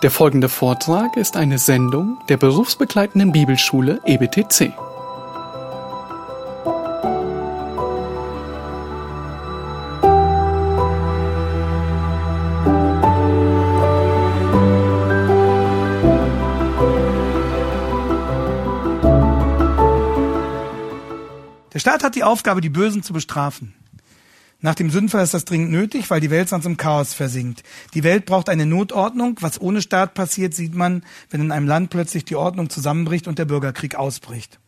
Der folgende Vortrag ist eine Sendung der berufsbegleitenden Bibelschule EBTC. Der Staat hat die Aufgabe, die Bösen zu bestrafen. Nach dem Sündenfall ist das dringend nötig, weil die Welt sonst im Chaos versinkt. Die Welt braucht eine Notordnung. Was ohne Staat passiert, sieht man, wenn in einem Land plötzlich die Ordnung zusammenbricht und der Bürgerkrieg ausbricht.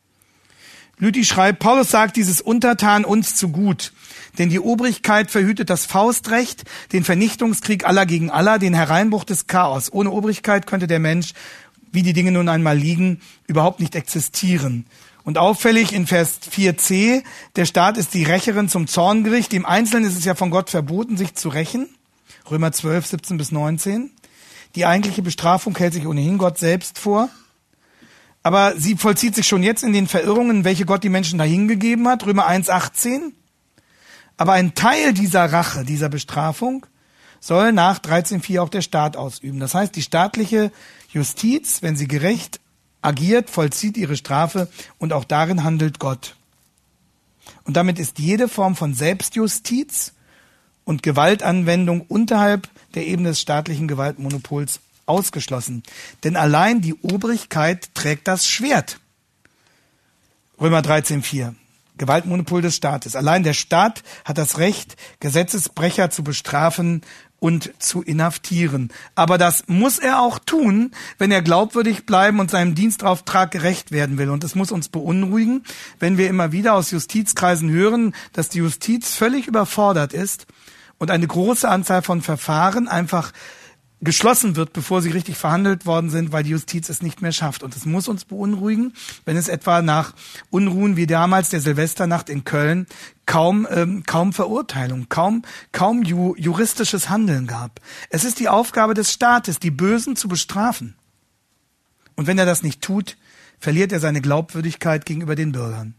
Lüthi schreibt, Paulus sagt dieses Untertan uns zu gut. Denn die Obrigkeit verhütet das Faustrecht, den Vernichtungskrieg aller gegen aller, den Hereinbruch des Chaos. Ohne Obrigkeit könnte der Mensch, wie die Dinge nun einmal liegen, überhaupt nicht existieren. Und auffällig in Vers 4c, der Staat ist die Rächerin zum Zorngericht. Im Einzelnen ist es ja von Gott verboten, sich zu rächen. Römer 12, 17 bis 19. Die eigentliche Bestrafung hält sich ohnehin Gott selbst vor. Aber sie vollzieht sich schon jetzt in den Verirrungen, welche Gott die Menschen dahingegeben hat. Römer 1, 18. Aber ein Teil dieser Rache, dieser Bestrafung, soll nach 13.4 auch der Staat ausüben. Das heißt, die staatliche Justiz, wenn sie gerecht agiert, vollzieht ihre Strafe und auch darin handelt Gott. Und damit ist jede Form von Selbstjustiz und Gewaltanwendung unterhalb der Ebene des staatlichen Gewaltmonopols ausgeschlossen. Denn allein die Obrigkeit trägt das Schwert. Römer 13.4. Gewaltmonopol des Staates. Allein der Staat hat das Recht, Gesetzesbrecher zu bestrafen und zu inhaftieren. Aber das muss er auch tun, wenn er glaubwürdig bleiben und seinem Dienstauftrag gerecht werden will. Und es muss uns beunruhigen, wenn wir immer wieder aus Justizkreisen hören, dass die Justiz völlig überfordert ist und eine große Anzahl von Verfahren einfach geschlossen wird, bevor sie richtig verhandelt worden sind, weil die Justiz es nicht mehr schafft. Und es muss uns beunruhigen, wenn es etwa nach Unruhen wie damals der Silvesternacht in Köln kaum ähm, kaum Verurteilung, kaum kaum ju juristisches Handeln gab. Es ist die Aufgabe des Staates, die Bösen zu bestrafen. Und wenn er das nicht tut, verliert er seine Glaubwürdigkeit gegenüber den Bürgern.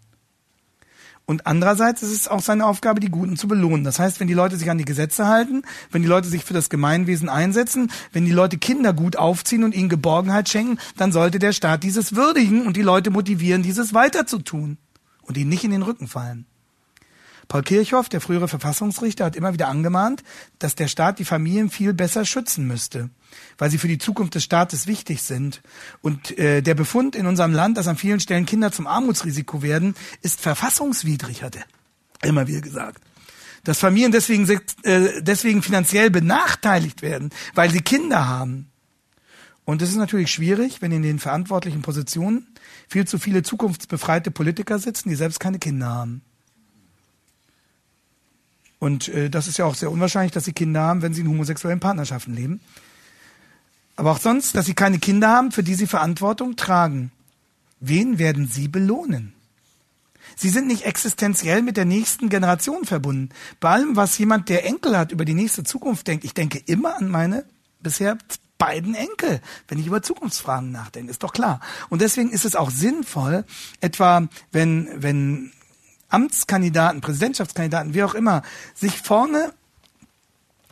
Und andererseits ist es auch seine Aufgabe, die Guten zu belohnen. Das heißt, wenn die Leute sich an die Gesetze halten, wenn die Leute sich für das Gemeinwesen einsetzen, wenn die Leute Kinder gut aufziehen und ihnen Geborgenheit schenken, dann sollte der Staat dieses würdigen und die Leute motivieren, dieses weiterzutun und ihnen nicht in den Rücken fallen. Paul Kirchhoff, der frühere Verfassungsrichter, hat immer wieder angemahnt, dass der Staat die Familien viel besser schützen müsste, weil sie für die Zukunft des Staates wichtig sind. Und äh, der Befund in unserem Land, dass an vielen Stellen Kinder zum Armutsrisiko werden, ist verfassungswidrig, hat er immer wieder gesagt. Dass Familien deswegen, äh, deswegen finanziell benachteiligt werden, weil sie Kinder haben. Und es ist natürlich schwierig, wenn in den verantwortlichen Positionen viel zu viele zukunftsbefreite Politiker sitzen, die selbst keine Kinder haben. Und äh, das ist ja auch sehr unwahrscheinlich, dass sie Kinder haben, wenn sie in homosexuellen Partnerschaften leben. Aber auch sonst, dass sie keine Kinder haben, für die sie Verantwortung tragen. Wen werden sie belohnen? Sie sind nicht existenziell mit der nächsten Generation verbunden. Bei allem, was jemand, der Enkel hat, über die nächste Zukunft denkt, ich denke immer an meine bisher beiden Enkel, wenn ich über Zukunftsfragen nachdenke, ist doch klar. Und deswegen ist es auch sinnvoll, etwa wenn, wenn Amtskandidaten, Präsidentschaftskandidaten, wie auch immer, sich vorne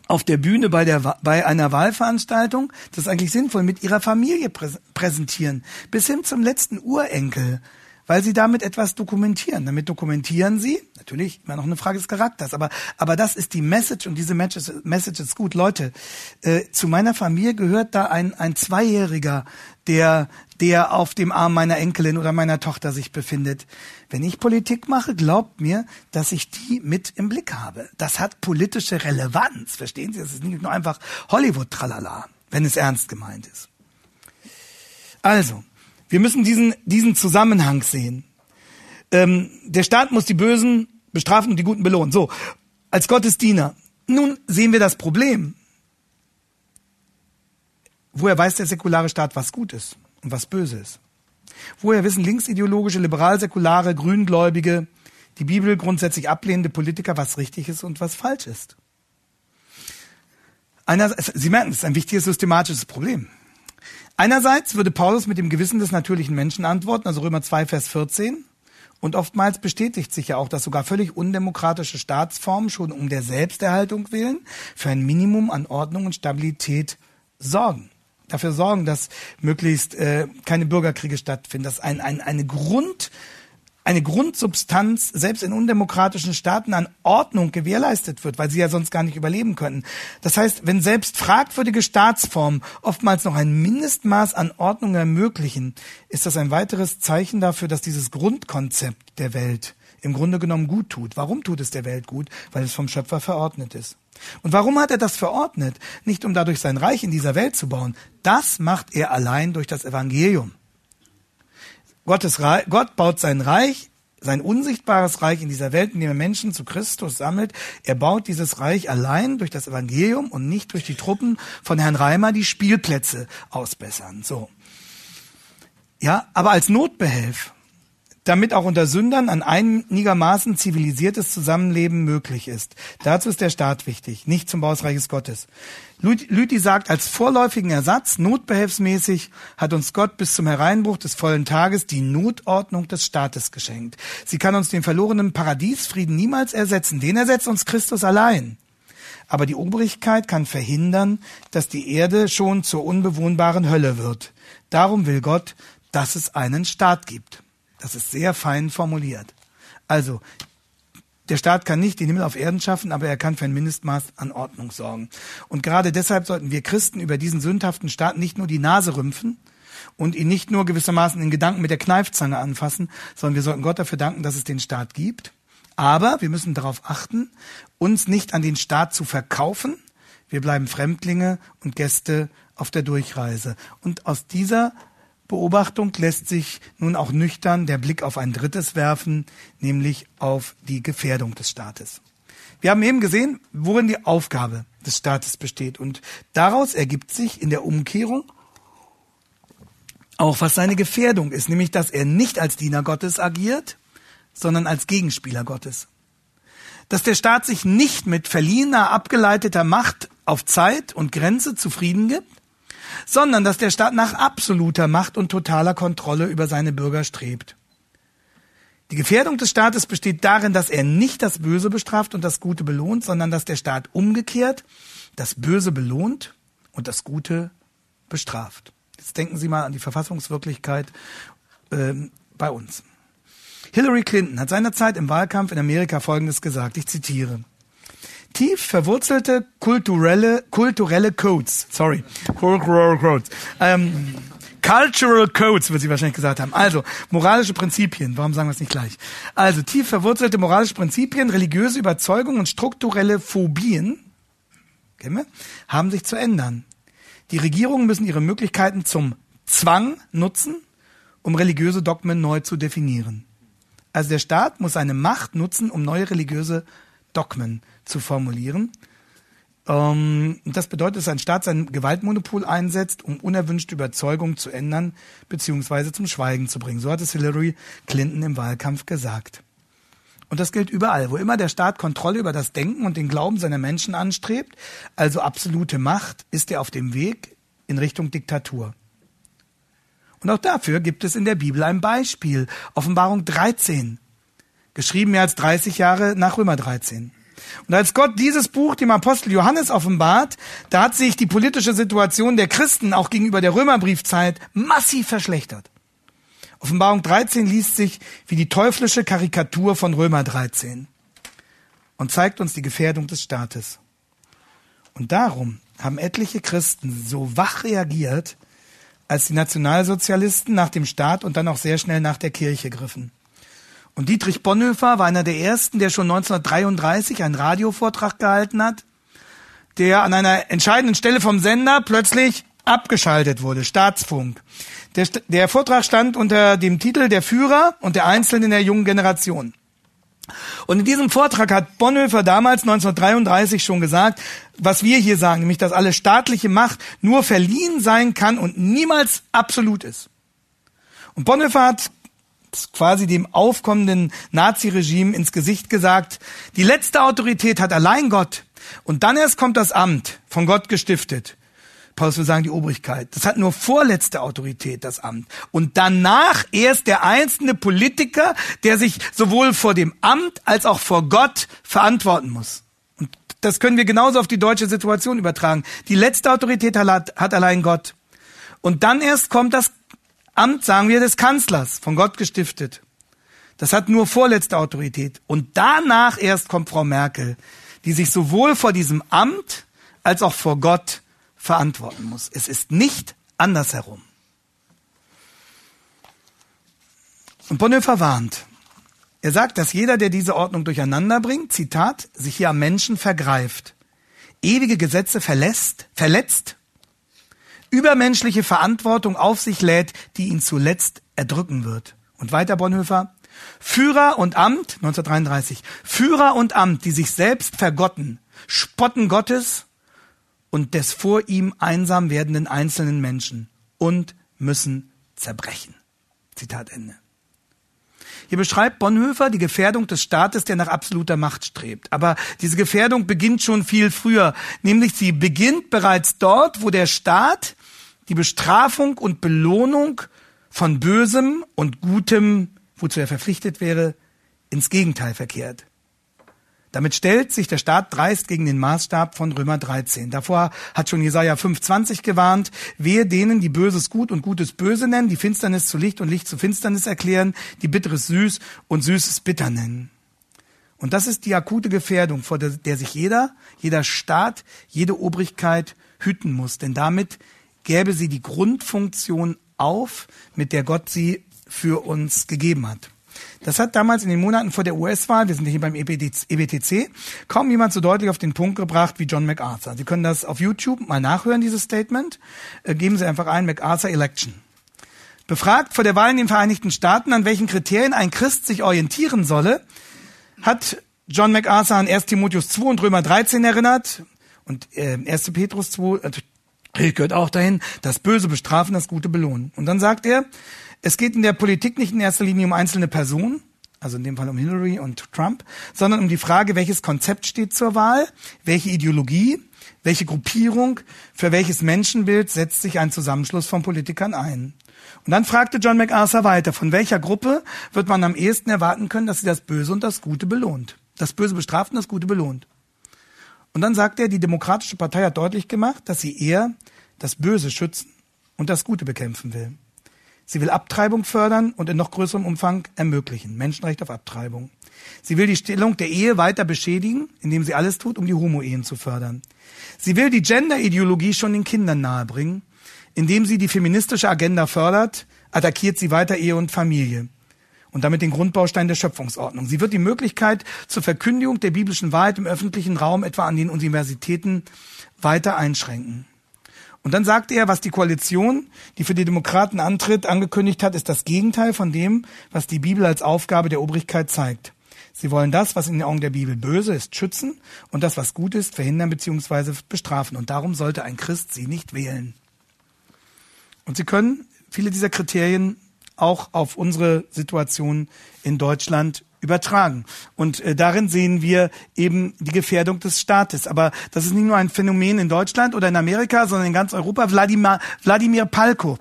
auf der Bühne bei, der, bei einer Wahlveranstaltung, das ist eigentlich sinnvoll, mit ihrer Familie präsentieren, bis hin zum letzten Urenkel, weil sie damit etwas dokumentieren. Damit dokumentieren sie, natürlich immer noch eine Frage des Charakters, aber, aber das ist die Message und diese Message, ist gut. Leute, äh, zu meiner Familie gehört da ein, ein Zweijähriger, der, der auf dem Arm meiner Enkelin oder meiner Tochter sich befindet. Wenn ich Politik mache, glaubt mir, dass ich die mit im Blick habe. Das hat politische Relevanz, verstehen Sie? Das ist nicht nur einfach Hollywood-Tralala, wenn es ernst gemeint ist. Also, wir müssen diesen, diesen Zusammenhang sehen. Ähm, der Staat muss die Bösen bestrafen und die Guten belohnen. So, als Gottesdiener. Nun sehen wir das Problem. Woher weiß der säkulare Staat, was gut ist und was böse ist? Woher wissen linksideologische, liberal-säkulare, grüngläubige, die Bibel grundsätzlich ablehnende Politiker, was richtig ist und was falsch ist? Einerseits, Sie merken, es ist ein wichtiges systematisches Problem. Einerseits würde Paulus mit dem Gewissen des natürlichen Menschen antworten, also Römer 2, Vers 14. Und oftmals bestätigt sich ja auch, dass sogar völlig undemokratische Staatsformen schon um der Selbsterhaltung willen für ein Minimum an Ordnung und Stabilität sorgen. Dafür sorgen, dass möglichst äh, keine Bürgerkriege stattfinden, dass ein, ein, eine Grund eine Grundsubstanz selbst in undemokratischen Staaten an Ordnung gewährleistet wird, weil sie ja sonst gar nicht überleben können. Das heißt, wenn selbst fragwürdige Staatsformen oftmals noch ein Mindestmaß an Ordnung ermöglichen, ist das ein weiteres Zeichen dafür, dass dieses Grundkonzept der Welt im Grunde genommen gut tut. Warum tut es der Welt gut? Weil es vom Schöpfer verordnet ist. Und warum hat er das verordnet? Nicht um dadurch sein Reich in dieser Welt zu bauen. Das macht er allein durch das Evangelium. Gottes Reich, Gott baut sein Reich, sein unsichtbares Reich in dieser Welt, indem er Menschen zu Christus sammelt. Er baut dieses Reich allein durch das Evangelium und nicht durch die Truppen von Herrn Reimer, die Spielplätze ausbessern. So. Ja, aber als Notbehelf damit auch unter Sündern ein einigermaßen zivilisiertes Zusammenleben möglich ist. Dazu ist der Staat wichtig, nicht zum Bau des Reiches Gottes. Lüthi sagt, als vorläufigen Ersatz, notbehelfsmäßig, hat uns Gott bis zum Hereinbruch des vollen Tages die Notordnung des Staates geschenkt. Sie kann uns den verlorenen Paradiesfrieden niemals ersetzen. Den ersetzt uns Christus allein. Aber die Obrigkeit kann verhindern, dass die Erde schon zur unbewohnbaren Hölle wird. Darum will Gott, dass es einen Staat gibt. Das ist sehr fein formuliert. Also, der Staat kann nicht den Himmel auf Erden schaffen, aber er kann für ein Mindestmaß an Ordnung sorgen. Und gerade deshalb sollten wir Christen über diesen sündhaften Staat nicht nur die Nase rümpfen und ihn nicht nur gewissermaßen in Gedanken mit der Kneifzange anfassen, sondern wir sollten Gott dafür danken, dass es den Staat gibt. Aber wir müssen darauf achten, uns nicht an den Staat zu verkaufen. Wir bleiben Fremdlinge und Gäste auf der Durchreise. Und aus dieser Beobachtung lässt sich nun auch nüchtern der Blick auf ein drittes werfen, nämlich auf die Gefährdung des Staates. Wir haben eben gesehen, worin die Aufgabe des Staates besteht. Und daraus ergibt sich in der Umkehrung auch, was seine Gefährdung ist, nämlich, dass er nicht als Diener Gottes agiert, sondern als Gegenspieler Gottes. Dass der Staat sich nicht mit verliehener, abgeleiteter Macht auf Zeit und Grenze zufrieden gibt, sondern dass der Staat nach absoluter Macht und totaler Kontrolle über seine Bürger strebt. Die Gefährdung des Staates besteht darin, dass er nicht das Böse bestraft und das Gute belohnt, sondern dass der Staat umgekehrt das Böse belohnt und das Gute bestraft. Jetzt denken Sie mal an die Verfassungswirklichkeit äh, bei uns. Hillary Clinton hat seinerzeit im Wahlkampf in Amerika Folgendes gesagt, ich zitiere tief verwurzelte kulturelle, kulturelle Codes, sorry, cultural Codes, ähm, Cultural Codes, wird sie wahrscheinlich gesagt haben. Also, moralische Prinzipien. Warum sagen wir es nicht gleich? Also, tief verwurzelte moralische Prinzipien, religiöse Überzeugungen und strukturelle Phobien, kennen wir, haben sich zu ändern. Die Regierungen müssen ihre Möglichkeiten zum Zwang nutzen, um religiöse Dogmen neu zu definieren. Also der Staat muss seine Macht nutzen, um neue religiöse Dogmen zu formulieren. Ähm, das bedeutet, dass ein Staat sein Gewaltmonopol einsetzt, um unerwünschte Überzeugungen zu ändern bzw. zum Schweigen zu bringen. So hat es Hillary Clinton im Wahlkampf gesagt. Und das gilt überall. Wo immer der Staat Kontrolle über das Denken und den Glauben seiner Menschen anstrebt, also absolute Macht, ist er auf dem Weg in Richtung Diktatur. Und auch dafür gibt es in der Bibel ein Beispiel. Offenbarung 13 geschrieben mehr als 30 Jahre nach Römer 13. Und als Gott dieses Buch dem Apostel Johannes offenbart, da hat sich die politische Situation der Christen auch gegenüber der Römerbriefzeit massiv verschlechtert. Offenbarung 13 liest sich wie die teuflische Karikatur von Römer 13 und zeigt uns die Gefährdung des Staates. Und darum haben etliche Christen so wach reagiert, als die Nationalsozialisten nach dem Staat und dann auch sehr schnell nach der Kirche griffen. Und Dietrich Bonhoeffer war einer der ersten, der schon 1933 einen Radiovortrag gehalten hat, der an einer entscheidenden Stelle vom Sender plötzlich abgeschaltet wurde, Staatsfunk. Der, der Vortrag stand unter dem Titel Der Führer und der Einzelne in der jungen Generation. Und in diesem Vortrag hat Bonhoeffer damals 1933 schon gesagt, was wir hier sagen, nämlich dass alle staatliche Macht nur verliehen sein kann und niemals absolut ist. Und Bonhoeffer hat quasi dem aufkommenden Naziregime ins Gesicht gesagt, die letzte Autorität hat allein Gott. Und dann erst kommt das Amt, von Gott gestiftet. Paulus will sagen, die Obrigkeit. Das hat nur vorletzte Autorität, das Amt. Und danach erst der einzelne Politiker, der sich sowohl vor dem Amt als auch vor Gott verantworten muss. Und das können wir genauso auf die deutsche Situation übertragen. Die letzte Autorität hat, allein Gott. Und dann erst kommt das Amt, sagen wir, des Kanzlers, von Gott gestiftet. Das hat nur vorletzte Autorität. Und danach erst kommt Frau Merkel, die sich sowohl vor diesem Amt als auch vor Gott verantworten muss. Es ist nicht andersherum. Und Bonhoeffer warnt. Er sagt, dass jeder, der diese Ordnung durcheinander bringt, Zitat, sich hier am Menschen vergreift, ewige Gesetze verlässt, verletzt, übermenschliche Verantwortung auf sich lädt, die ihn zuletzt erdrücken wird. Und weiter Bonhoeffer, Führer und Amt, 1933, Führer und Amt, die sich selbst vergotten, spotten Gottes und des vor ihm einsam werdenden einzelnen Menschen und müssen zerbrechen. Zitat Ende. Hier beschreibt Bonhoeffer die Gefährdung des Staates, der nach absoluter Macht strebt. Aber diese Gefährdung beginnt schon viel früher, nämlich sie beginnt bereits dort, wo der Staat die Bestrafung und Belohnung von Bösem und Gutem, wozu er verpflichtet wäre, ins Gegenteil verkehrt. Damit stellt sich der Staat dreist gegen den Maßstab von Römer 13. Davor hat schon Jesaja 5,20 gewarnt, wehe denen, die Böses gut und Gutes böse nennen, die Finsternis zu Licht und Licht zu Finsternis erklären, die Bitteres süß und Süßes bitter nennen. Und das ist die akute Gefährdung, vor der, der sich jeder, jeder Staat, jede Obrigkeit hüten muss. Denn damit gäbe sie die Grundfunktion auf, mit der Gott sie für uns gegeben hat. Das hat damals in den Monaten vor der US-Wahl, wir sind hier beim EBTC, e kaum jemand so deutlich auf den Punkt gebracht wie John MacArthur. Sie können das auf YouTube mal nachhören, dieses Statement. Äh, geben Sie einfach ein MacArthur Election. Befragt vor der Wahl in den Vereinigten Staaten, an welchen Kriterien ein Christ sich orientieren solle, hat John MacArthur an 1 Timotheus 2 und Römer 13 erinnert und äh, 1. Petrus 2 äh, gehört auch dahin, das Böse bestrafen, das Gute belohnen. Und dann sagt er, es geht in der Politik nicht in erster Linie um einzelne Personen, also in dem Fall um Hillary und Trump, sondern um die Frage, welches Konzept steht zur Wahl, welche Ideologie, welche Gruppierung, für welches Menschenbild setzt sich ein Zusammenschluss von Politikern ein. Und dann fragte John MacArthur weiter, von welcher Gruppe wird man am ehesten erwarten können, dass sie das Böse und das Gute belohnt. Das Böse bestraft und das Gute belohnt. Und dann sagte er, die Demokratische Partei hat deutlich gemacht, dass sie eher das Böse schützen und das Gute bekämpfen will. Sie will Abtreibung fördern und in noch größerem Umfang ermöglichen. Menschenrecht auf Abtreibung. Sie will die Stellung der Ehe weiter beschädigen, indem sie alles tut, um die Homo-Ehen zu fördern. Sie will die Gender-Ideologie schon den Kindern nahebringen. Indem sie die feministische Agenda fördert, attackiert sie weiter Ehe und Familie und damit den Grundbaustein der Schöpfungsordnung. Sie wird die Möglichkeit zur Verkündigung der biblischen Wahrheit im öffentlichen Raum, etwa an den Universitäten, weiter einschränken. Und dann sagt er, was die Koalition, die für die Demokraten antritt, angekündigt hat, ist das Gegenteil von dem, was die Bibel als Aufgabe der Obrigkeit zeigt. Sie wollen das, was in den Augen der Bibel böse ist, schützen und das, was gut ist, verhindern bzw. bestrafen. Und darum sollte ein Christ sie nicht wählen. Und sie können viele dieser Kriterien auch auf unsere Situation in Deutschland übertragen. Und äh, darin sehen wir eben die Gefährdung des Staates. Aber das ist nicht nur ein Phänomen in Deutschland oder in Amerika, sondern in ganz Europa. Wladimir, Wladimir Palko,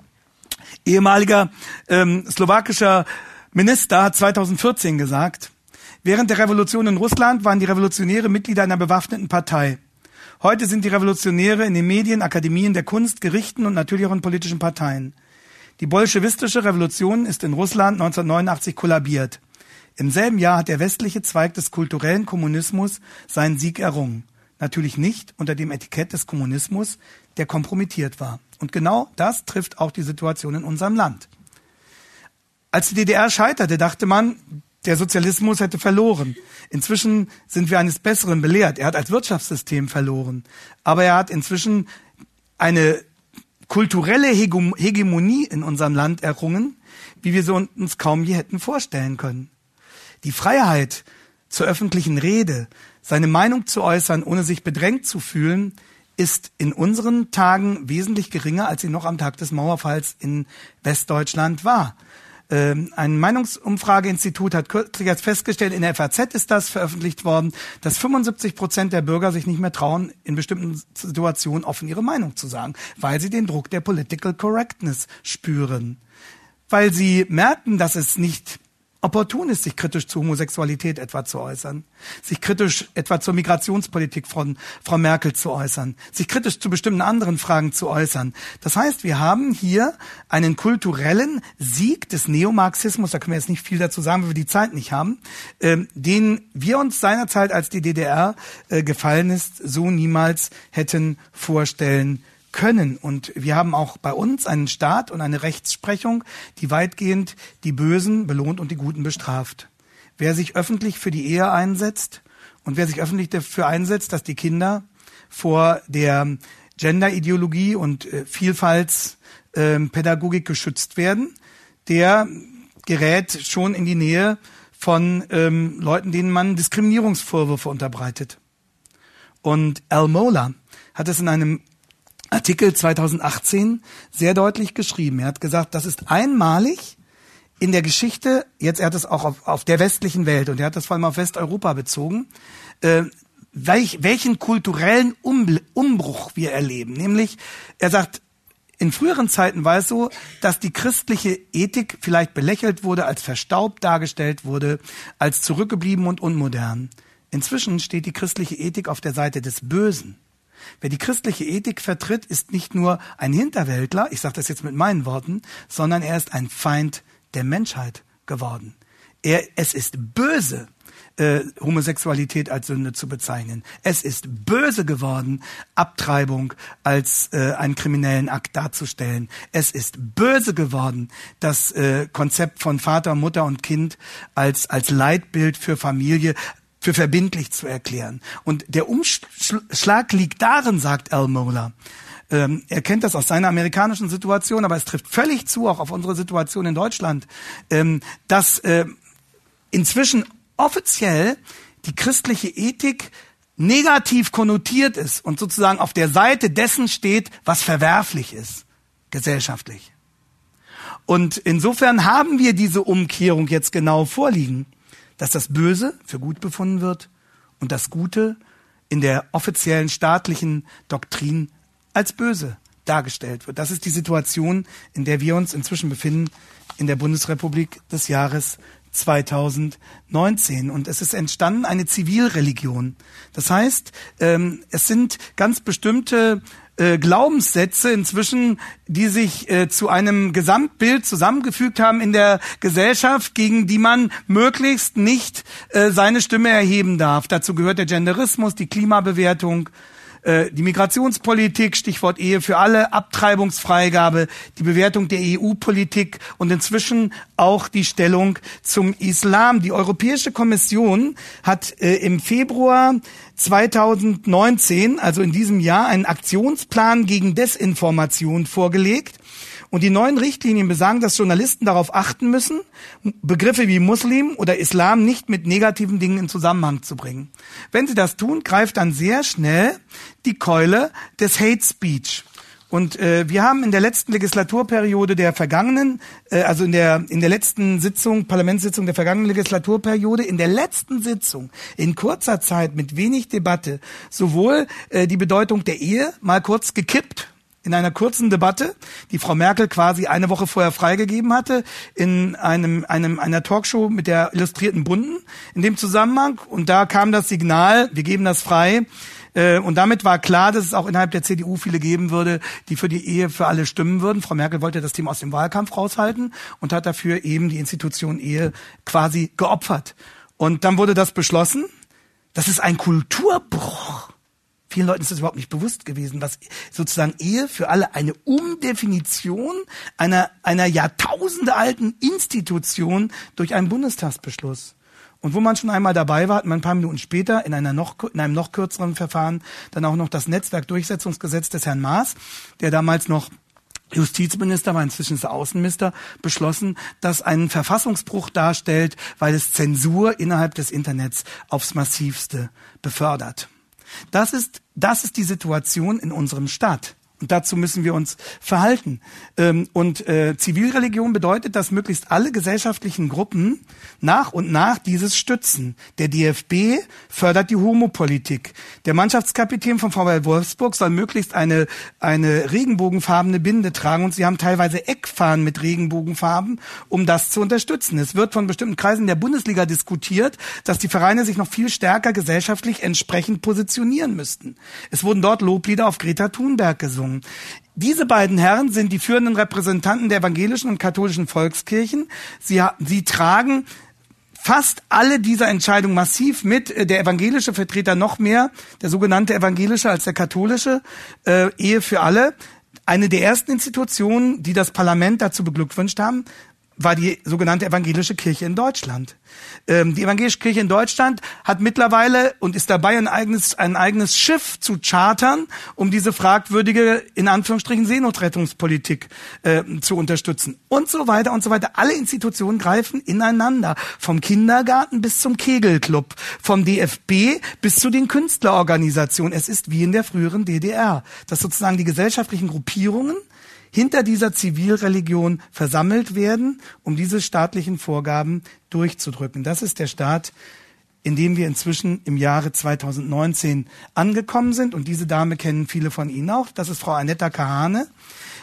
ehemaliger ähm, slowakischer Minister, hat 2014 gesagt, während der Revolution in Russland waren die Revolutionäre Mitglieder einer bewaffneten Partei. Heute sind die Revolutionäre in den Medien, Akademien der Kunst, Gerichten und natürlich auch in politischen Parteien. Die bolschewistische Revolution ist in Russland 1989 kollabiert. Im selben Jahr hat der westliche Zweig des kulturellen Kommunismus seinen Sieg errungen. Natürlich nicht unter dem Etikett des Kommunismus, der kompromittiert war. Und genau das trifft auch die Situation in unserem Land. Als die DDR scheiterte, dachte man, der Sozialismus hätte verloren. Inzwischen sind wir eines Besseren belehrt. Er hat als Wirtschaftssystem verloren. Aber er hat inzwischen eine kulturelle Hegemonie in unserem Land errungen, wie wir sie uns kaum je hätten vorstellen können. Die Freiheit zur öffentlichen Rede, seine Meinung zu äußern, ohne sich bedrängt zu fühlen, ist in unseren Tagen wesentlich geringer, als sie noch am Tag des Mauerfalls in Westdeutschland war. Ähm, ein Meinungsumfrageinstitut hat kürzlich jetzt festgestellt, in der FAZ ist das veröffentlicht worden, dass 75 Prozent der Bürger sich nicht mehr trauen, in bestimmten Situationen offen ihre Meinung zu sagen, weil sie den Druck der Political Correctness spüren. Weil sie merken, dass es nicht opportun ist, sich kritisch zu Homosexualität etwa zu äußern, sich kritisch etwa zur Migrationspolitik von Frau Merkel zu äußern, sich kritisch zu bestimmten anderen Fragen zu äußern. Das heißt, wir haben hier einen kulturellen Sieg des Neomarxismus, da können wir jetzt nicht viel dazu sagen, weil wir die Zeit nicht haben, äh, den wir uns seinerzeit, als die DDR äh, gefallen ist, so niemals hätten vorstellen können. Und wir haben auch bei uns einen Staat und eine Rechtsprechung, die weitgehend die Bösen belohnt und die Guten bestraft. Wer sich öffentlich für die Ehe einsetzt und wer sich öffentlich dafür einsetzt, dass die Kinder vor der Genderideologie und äh, Vielfaltspädagogik geschützt werden, der gerät schon in die Nähe von ähm, Leuten, denen man Diskriminierungsvorwürfe unterbreitet. Und Al Mola hat es in einem Artikel 2018 sehr deutlich geschrieben. Er hat gesagt, das ist einmalig in der Geschichte, jetzt er hat es auch auf, auf der westlichen Welt und er hat das vor allem auf Westeuropa bezogen, äh, welch, welchen kulturellen um, Umbruch wir erleben. Nämlich, er sagt, in früheren Zeiten war es so, dass die christliche Ethik vielleicht belächelt wurde, als verstaubt dargestellt wurde, als zurückgeblieben und unmodern. Inzwischen steht die christliche Ethik auf der Seite des Bösen. Wer die christliche Ethik vertritt, ist nicht nur ein Hinterwäldler, ich sage das jetzt mit meinen Worten, sondern er ist ein Feind der Menschheit geworden. Er, es ist böse, äh, Homosexualität als Sünde zu bezeichnen. Es ist böse geworden, Abtreibung als äh, einen kriminellen Akt darzustellen. Es ist böse geworden, das äh, Konzept von Vater, Mutter und Kind als, als Leitbild für Familie für verbindlich zu erklären. Und der Umschlag liegt darin, sagt Al Mola, ähm, er kennt das aus seiner amerikanischen Situation, aber es trifft völlig zu, auch auf unsere Situation in Deutschland, ähm, dass äh, inzwischen offiziell die christliche Ethik negativ konnotiert ist und sozusagen auf der Seite dessen steht, was verwerflich ist, gesellschaftlich. Und insofern haben wir diese Umkehrung jetzt genau vorliegen dass das Böse für gut befunden wird und das Gute in der offiziellen staatlichen Doktrin als böse dargestellt wird. Das ist die Situation, in der wir uns inzwischen befinden in der Bundesrepublik des Jahres 2019. Und es ist entstanden eine Zivilreligion. Das heißt, ähm, es sind ganz bestimmte äh, Glaubenssätze inzwischen, die sich äh, zu einem Gesamtbild zusammengefügt haben in der Gesellschaft, gegen die man möglichst nicht äh, seine Stimme erheben darf. Dazu gehört der Genderismus, die Klimabewertung, die Migrationspolitik, Stichwort Ehe für alle, Abtreibungsfreigabe, die Bewertung der EU-Politik und inzwischen auch die Stellung zum Islam. Die Europäische Kommission hat äh, im Februar 2019, also in diesem Jahr, einen Aktionsplan gegen Desinformation vorgelegt. Und die neuen Richtlinien besagen, dass Journalisten darauf achten müssen, Begriffe wie Muslim oder Islam nicht mit negativen Dingen in Zusammenhang zu bringen. Wenn sie das tun, greift dann sehr schnell die Keule des Hate Speech. Und äh, wir haben in der letzten Legislaturperiode der vergangenen, äh, also in der in der letzten Sitzung, Parlamentssitzung der vergangenen Legislaturperiode, in der letzten Sitzung in kurzer Zeit mit wenig Debatte sowohl äh, die Bedeutung der Ehe mal kurz gekippt in einer kurzen Debatte, die Frau Merkel quasi eine Woche vorher freigegeben hatte, in einem, einem, einer Talkshow mit der Illustrierten Bunden in dem Zusammenhang. Und da kam das Signal, wir geben das frei. Äh, und damit war klar, dass es auch innerhalb der CDU viele geben würde, die für die Ehe für alle stimmen würden. Frau Merkel wollte das Thema aus dem Wahlkampf raushalten und hat dafür eben die Institution Ehe quasi geopfert. Und dann wurde das beschlossen. Das ist ein Kulturbruch Vielen Leuten ist das überhaupt nicht bewusst gewesen, was sozusagen Ehe für alle eine Umdefinition einer, einer Jahrtausende alten Institution durch einen Bundestagsbeschluss. Und wo man schon einmal dabei war, hat man ein paar Minuten später in, einer noch, in einem noch kürzeren Verfahren dann auch noch das Netzwerkdurchsetzungsgesetz des Herrn Maas, der damals noch Justizminister war inzwischen ist Außenminister, beschlossen, dass einen Verfassungsbruch darstellt, weil es Zensur innerhalb des Internets aufs massivste befördert. Das ist, das ist die Situation in unserem Staat. Und dazu müssen wir uns verhalten. Ähm, und äh, Zivilreligion bedeutet, dass möglichst alle gesellschaftlichen Gruppen nach und nach dieses stützen. Der DFB fördert die Homopolitik. Der Mannschaftskapitän von VW Wolfsburg soll möglichst eine, eine regenbogenfarbene Binde tragen und sie haben teilweise Eckfahnen mit Regenbogenfarben, um das zu unterstützen. Es wird von bestimmten Kreisen der Bundesliga diskutiert, dass die Vereine sich noch viel stärker gesellschaftlich entsprechend positionieren müssten. Es wurden dort Loblieder auf Greta Thunberg gesungen. Versammlungen. Diese beiden Herren sind die führenden Repräsentanten der evangelischen und katholischen Volkskirchen. Sie, sie tragen fast alle dieser Entscheidungen massiv mit. Äh, der evangelische Vertreter noch mehr, der sogenannte evangelische als der katholische, äh, Ehe für alle. Eine der ersten Institutionen, die das Parlament dazu beglückwünscht haben, war die sogenannte evangelische Kirche in Deutschland. Ähm, die evangelische Kirche in Deutschland hat mittlerweile und ist dabei ein eigenes, ein eigenes Schiff zu chartern, um diese fragwürdige, in Anführungsstrichen, Seenotrettungspolitik äh, zu unterstützen. Und so weiter und so weiter. Alle Institutionen greifen ineinander. Vom Kindergarten bis zum Kegelclub. Vom DFB bis zu den Künstlerorganisationen. Es ist wie in der früheren DDR. Dass sozusagen die gesellschaftlichen Gruppierungen hinter dieser Zivilreligion versammelt werden, um diese staatlichen Vorgaben durchzudrücken. Das ist der Staat, in dem wir inzwischen im Jahre 2019 angekommen sind. Und diese Dame kennen viele von Ihnen auch. Das ist Frau Annetta Kahane.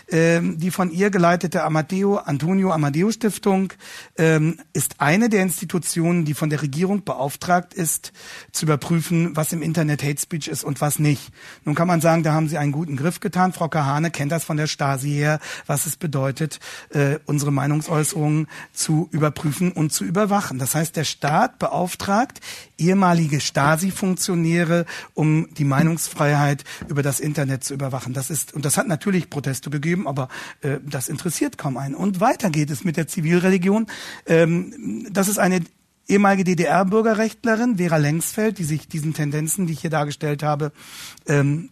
Ähm, die von ihr geleitete Amadeo, Antonio Amadeo Stiftung ähm, ist eine der Institutionen, die von der Regierung beauftragt ist, zu überprüfen, was im Internet Hate Speech ist und was nicht. Nun kann man sagen, da haben sie einen guten Griff getan. Frau Kahane kennt das von der Stasi her, was es bedeutet, äh, unsere Meinungsäußerungen zu überprüfen und zu überwachen. Das heißt, der Staat beauftragt ehemalige Stasi-Funktionäre, um die Meinungsfreiheit über das Internet zu überwachen. Das ist, und das hat natürlich Proteste gegeben, aber äh, das interessiert kaum einen. Und weiter geht es mit der Zivilreligion. Ähm, das ist eine ehemalige DDR-Bürgerrechtlerin, Vera Lengsfeld, die sich diesen Tendenzen, die ich hier dargestellt habe, ähm,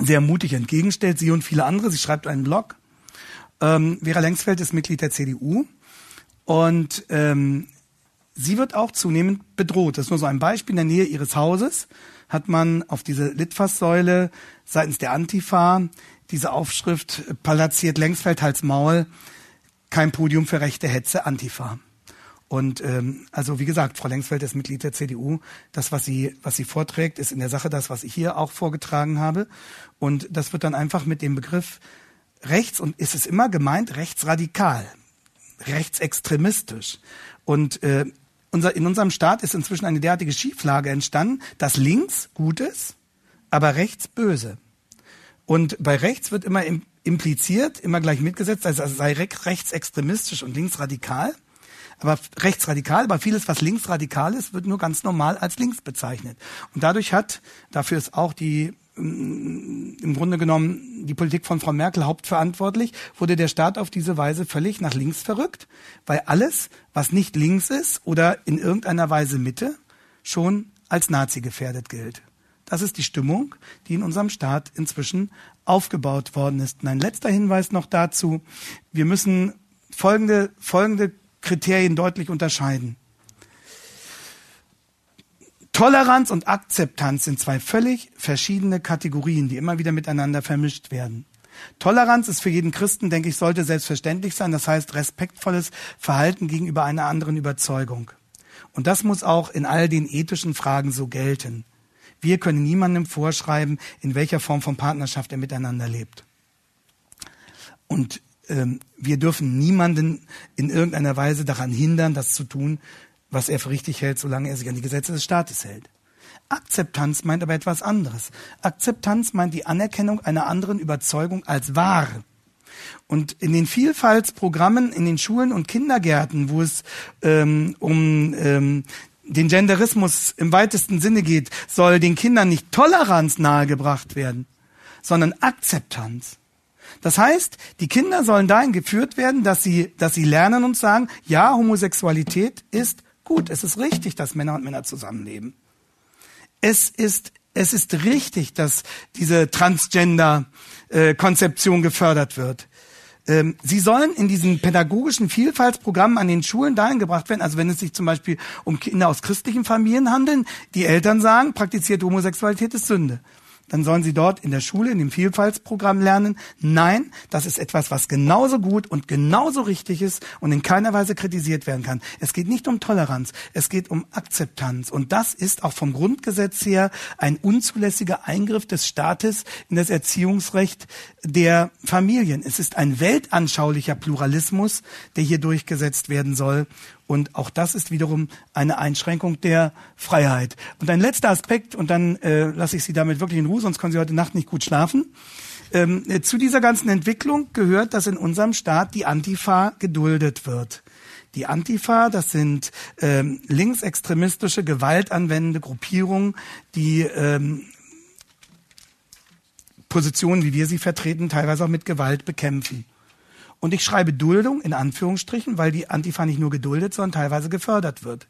sehr mutig entgegenstellt. Sie und viele andere. Sie schreibt einen Blog. Ähm, Vera Lengsfeld ist Mitglied der CDU und ähm, sie wird auch zunehmend bedroht. Das ist nur so ein Beispiel. In der Nähe ihres Hauses hat man auf diese Litfaßsäule seitens der Antifa diese Aufschrift palazziert Längsfeld Hals Maul, kein Podium für rechte Hetze, Antifa. Und ähm, also wie gesagt, Frau Längsfeld ist Mitglied der CDU. Das, was sie, was sie vorträgt, ist in der Sache das, was ich hier auch vorgetragen habe. Und das wird dann einfach mit dem Begriff rechts und ist es immer gemeint rechtsradikal, rechtsextremistisch. Und äh, unser, in unserem Staat ist inzwischen eine derartige Schieflage entstanden, dass links gut ist, aber rechts böse. Und bei rechts wird immer impliziert, immer gleich mitgesetzt, also sei rechtsextremistisch und linksradikal. Aber rechtsradikal, aber vieles, was linksradikal ist, wird nur ganz normal als links bezeichnet. Und dadurch hat, dafür ist auch die im Grunde genommen die Politik von Frau Merkel hauptverantwortlich, wurde der Staat auf diese Weise völlig nach links verrückt, weil alles, was nicht links ist oder in irgendeiner Weise Mitte, schon als Nazi gefährdet gilt. Das ist die Stimmung, die in unserem Staat inzwischen aufgebaut worden ist. Und ein letzter Hinweis noch dazu. Wir müssen folgende, folgende Kriterien deutlich unterscheiden. Toleranz und Akzeptanz sind zwei völlig verschiedene Kategorien, die immer wieder miteinander vermischt werden. Toleranz ist für jeden Christen, denke ich, sollte selbstverständlich sein. Das heißt respektvolles Verhalten gegenüber einer anderen Überzeugung. Und das muss auch in all den ethischen Fragen so gelten. Wir können niemandem vorschreiben, in welcher Form von Partnerschaft er miteinander lebt. Und ähm, wir dürfen niemanden in irgendeiner Weise daran hindern, das zu tun, was er für richtig hält, solange er sich an die Gesetze des Staates hält. Akzeptanz meint aber etwas anderes. Akzeptanz meint die Anerkennung einer anderen Überzeugung als wahr. Und in den Vielfaltsprogrammen in den Schulen und Kindergärten, wo es ähm, um ähm, den Genderismus im weitesten Sinne geht, soll den Kindern nicht Toleranz nahegebracht werden, sondern Akzeptanz. Das heißt, die Kinder sollen dahin geführt werden, dass sie, dass sie lernen und sagen, ja, Homosexualität ist gut, es ist richtig, dass Männer und Männer zusammenleben. Es ist, es ist richtig, dass diese Transgender-Konzeption gefördert wird. Ähm, sie sollen in diesen pädagogischen Vielfaltsprogrammen an den Schulen dahin gebracht werden, also wenn es sich zum Beispiel um Kinder aus christlichen Familien handeln, die Eltern sagen, praktizierte Homosexualität ist Sünde dann sollen sie dort in der Schule, in dem Vielfaltsprogramm lernen. Nein, das ist etwas, was genauso gut und genauso richtig ist und in keiner Weise kritisiert werden kann. Es geht nicht um Toleranz, es geht um Akzeptanz. Und das ist auch vom Grundgesetz her ein unzulässiger Eingriff des Staates in das Erziehungsrecht der Familien. Es ist ein weltanschaulicher Pluralismus, der hier durchgesetzt werden soll. Und auch das ist wiederum eine Einschränkung der Freiheit. Und ein letzter Aspekt, und dann äh, lasse ich Sie damit wirklich in Ruhe, sonst können Sie heute Nacht nicht gut schlafen. Ähm, äh, zu dieser ganzen Entwicklung gehört, dass in unserem Staat die Antifa geduldet wird. Die Antifa, das sind ähm, linksextremistische, gewaltanwendende Gruppierungen, die ähm, Positionen, wie wir sie vertreten, teilweise auch mit Gewalt bekämpfen. Und ich schreibe Duldung in Anführungsstrichen, weil die Antifa nicht nur geduldet, sondern teilweise gefördert wird.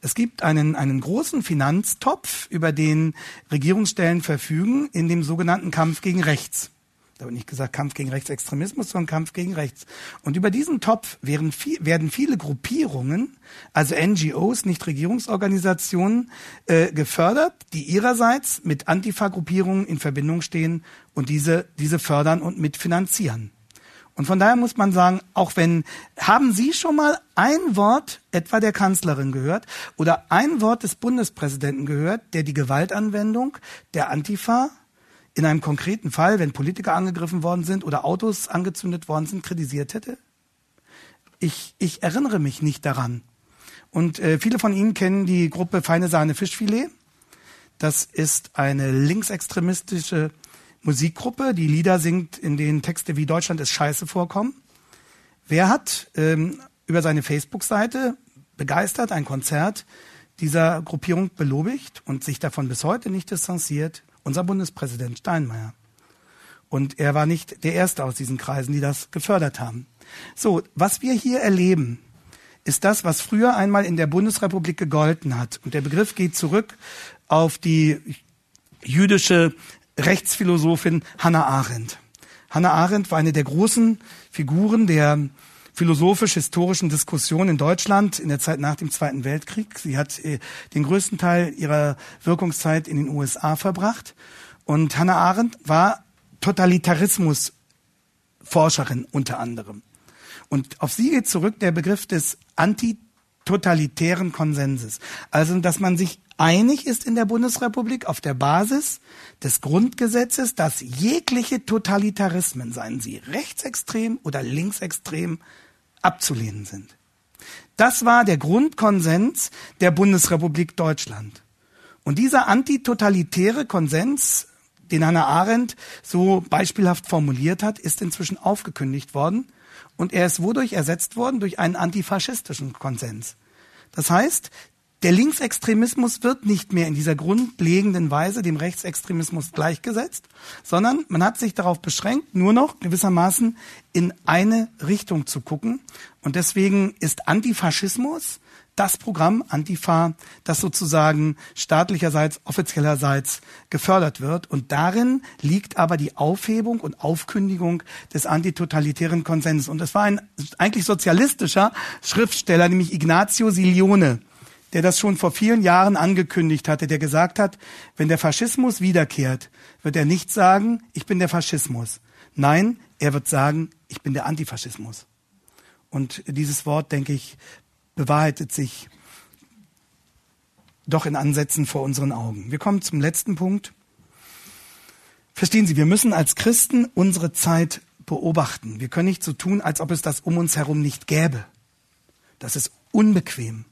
Es gibt einen, einen großen Finanztopf, über den Regierungsstellen verfügen, in dem sogenannten Kampf gegen Rechts. Da wird nicht gesagt Kampf gegen Rechtsextremismus, sondern Kampf gegen Rechts. Und über diesen Topf werden, werden viele Gruppierungen, also NGOs, Nichtregierungsorganisationen, äh, gefördert, die ihrerseits mit Antifa-Gruppierungen in Verbindung stehen und diese, diese fördern und mitfinanzieren. Und von daher muss man sagen, auch wenn, haben Sie schon mal ein Wort etwa der Kanzlerin gehört oder ein Wort des Bundespräsidenten gehört, der die Gewaltanwendung der Antifa in einem konkreten Fall, wenn Politiker angegriffen worden sind oder Autos angezündet worden sind, kritisiert hätte? Ich, ich erinnere mich nicht daran. Und äh, viele von Ihnen kennen die Gruppe Feine Sahne Fischfilet. Das ist eine linksextremistische Musikgruppe, die Lieder singt, in denen Texte wie Deutschland ist scheiße vorkommen. Wer hat ähm, über seine Facebook-Seite begeistert ein Konzert dieser Gruppierung belobigt und sich davon bis heute nicht distanziert? Unser Bundespräsident Steinmeier. Und er war nicht der Erste aus diesen Kreisen, die das gefördert haben. So, was wir hier erleben, ist das, was früher einmal in der Bundesrepublik gegolten hat. Und der Begriff geht zurück auf die jüdische Rechtsphilosophin Hannah Arendt. Hannah Arendt war eine der großen Figuren der philosophisch-historischen Diskussion in Deutschland in der Zeit nach dem Zweiten Weltkrieg. Sie hat äh, den größten Teil ihrer Wirkungszeit in den USA verbracht. Und Hannah Arendt war Totalitarismusforscherin unter anderem. Und auf sie geht zurück der Begriff des antitotalitären Konsenses. Also, dass man sich einig ist in der Bundesrepublik auf der Basis des Grundgesetzes, dass jegliche Totalitarismen, seien sie rechtsextrem oder linksextrem, abzulehnen sind. Das war der Grundkonsens der Bundesrepublik Deutschland. Und dieser antitotalitäre Konsens, den Hannah Arendt so beispielhaft formuliert hat, ist inzwischen aufgekündigt worden und er ist wodurch ersetzt worden? Durch einen antifaschistischen Konsens. Das heißt, der Linksextremismus wird nicht mehr in dieser grundlegenden Weise dem Rechtsextremismus gleichgesetzt, sondern man hat sich darauf beschränkt, nur noch gewissermaßen in eine Richtung zu gucken. Und deswegen ist Antifaschismus das Programm Antifa, das sozusagen staatlicherseits, offiziellerseits gefördert wird. Und darin liegt aber die Aufhebung und Aufkündigung des antitotalitären Konsenses. Und es war ein eigentlich sozialistischer Schriftsteller, nämlich Ignazio Silione, der das schon vor vielen Jahren angekündigt hatte, der gesagt hat, wenn der Faschismus wiederkehrt, wird er nicht sagen, ich bin der Faschismus. Nein, er wird sagen, ich bin der Antifaschismus. Und dieses Wort, denke ich, bewahrheitet sich doch in Ansätzen vor unseren Augen. Wir kommen zum letzten Punkt. Verstehen Sie, wir müssen als Christen unsere Zeit beobachten. Wir können nicht so tun, als ob es das um uns herum nicht gäbe. Das ist unbequem.